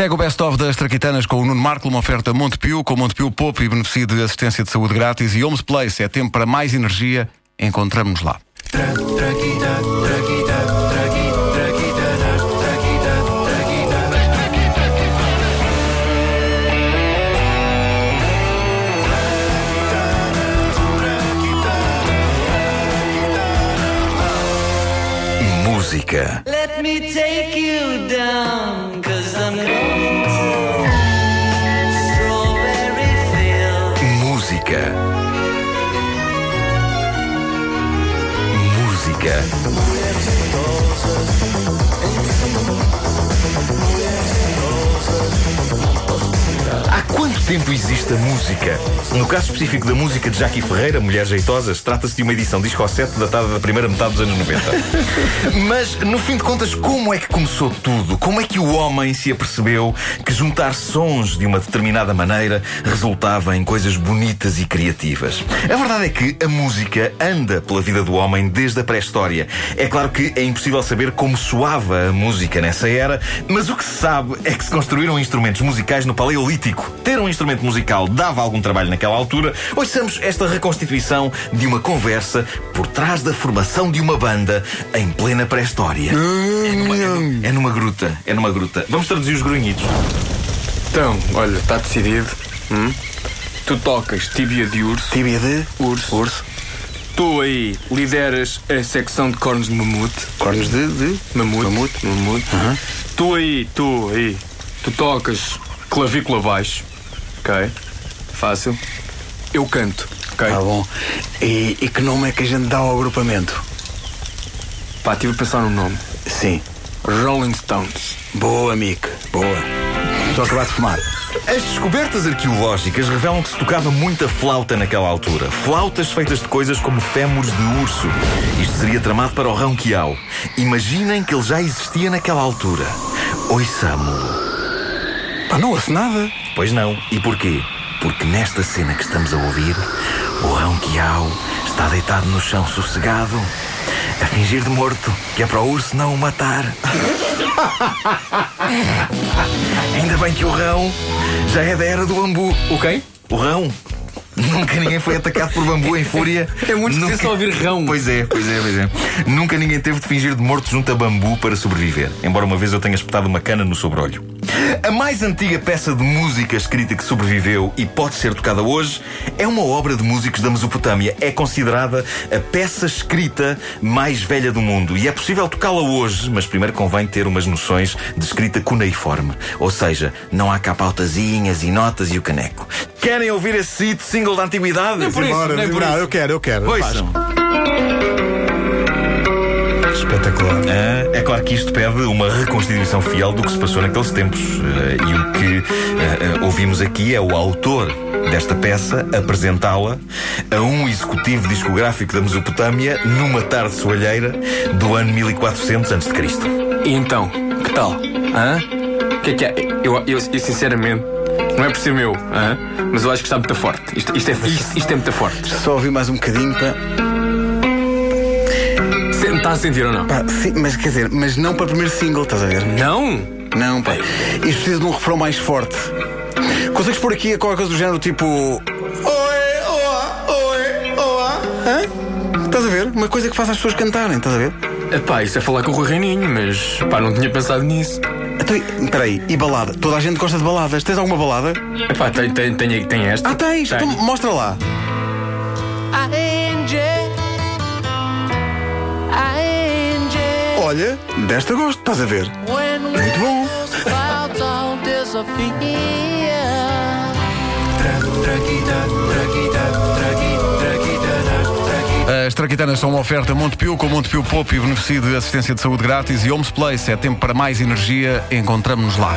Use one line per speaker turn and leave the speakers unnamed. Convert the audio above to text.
Segue o best-of das Traquitanas com o Nuno Marco, uma oferta Montepio, com Montepio Pop e benefício de assistência de saúde grátis e Homes Place. É tempo para mais energia. Encontramos-nos lá.
Música.
Let me take you down, cause I'm going to Strawberry Field.
Música. Música. Tempo existe a música? No caso específico da música de Jackie Ferreira, Mulheres Jeitosas, trata-se de uma edição disco 7 datada da primeira metade dos anos 90. Mas, no fim de contas, como é que começou tudo? Como é que o homem se apercebeu que juntar sons de uma determinada maneira resultava em coisas bonitas e criativas? A verdade é que a música anda pela vida do homem desde a pré-história. É claro que é impossível saber como soava a música nessa era, mas o que se sabe é que se construíram instrumentos musicais no Paleolítico. Ter um instrumento musical dava algum trabalho naquela altura. Ouçamos esta reconstituição de uma conversa por trás da formação de uma banda em plena pré-história. É numa, é nu- é numa gruta, é numa gruta. Vamos traduzir os grunhidos.
Então, olha, está decidido. Hum? Tu tocas tíbia de urso.
Tíbia de
Urso.
urso.
Tu aí lideras a secção de cornos de mamute.
Cornos de. de...
Mamute.
Mamute.
Mamute. Tu aí, tu aí. Tu tocas clavícula baixo. Ok? Fácil. Eu canto. Ok?
Tá bom. E, e que nome é que a gente dá ao agrupamento?
Pá, estive a pensar no nome.
Sim.
Rolling Stones.
Boa, Mick. Boa. Estou a acabar de fumar.
As descobertas arqueológicas revelam que se tocava muita flauta naquela altura. Flautas feitas de coisas como fémures de urso. Isto seria tramado para o rão quiau. Imaginem que ele já existia naquela altura. Ouçamo-lo.
Pá, não ouço nada.
Pois não. E porquê? Porque nesta cena que estamos a ouvir, o rão quiau está deitado no chão sossegado, a fingir de morto, que é para o urso não o matar. Ainda bem que o rão já é da era do bambu.
O quem?
O rão. Nunca ninguém foi atacado por bambu em fúria.
É muito
Nunca...
difícil ouvir rão.
Pois é, pois é, pois é. Nunca ninguém teve de fingir de morto junto a bambu para sobreviver. Embora uma vez eu tenha espetado uma cana no sobrolho. A mais antiga peça de música escrita que sobreviveu e pode ser tocada hoje é uma obra de músicos da Mesopotâmia. É considerada a peça escrita mais velha do mundo. E é possível tocá-la hoje, mas primeiro convém ter umas noções de escrita cuneiforme. Ou seja, não há cá pautazinhas e notas e o caneco. Querem ouvir esse hit single da antiguidade?
Não é por isso,
Bora,
não é por
não,
isso.
eu quero, eu quero.
Ouçam.
Espetacular.
Ah, é claro que isto pede uma reconstituição fiel do que se passou naqueles tempos. Ah, e o que ah, ah, ouvimos aqui é o autor desta peça apresentá-la a um executivo discográfico da Mesopotâmia numa tarde soalheira do ano 1400 a.C.
E então, que tal? Hã? O que é que é? Eu, eu, eu, sinceramente, não é por ser meu, hã? mas eu acho que está muito forte. Isto, isto, é, isto, isto é muito forte.
Só ouvi mais um bocadinho para.
Se- Está a sentir ou não?
Pá, sim, mas quer dizer, mas não para o primeiro single, estás a ver?
Não!
Não, pá. Isto precisa de um refrão mais forte. Consegues pôr aqui a qualquer coisa do género tipo. Oi, oa, oi, oa. Hã? Estás a ver? Uma coisa que faça as pessoas cantarem, estás a ver?
Epá, isso é falar com o Rui Reininho, mas pá, não tinha pensado nisso.
Então, peraí, e balada? Toda a gente gosta de baladas. Tens alguma balada?
Epá, tem, tem, tem, tem esta.
Ah, tens! Então mostra lá. Olha, desta gosto, estás a ver? Muito bom. As Traquitanas são uma oferta Montepio com Montepio Pop e benefício de assistência de saúde grátis e Homes Place. É tempo para mais energia. Encontramos-nos lá.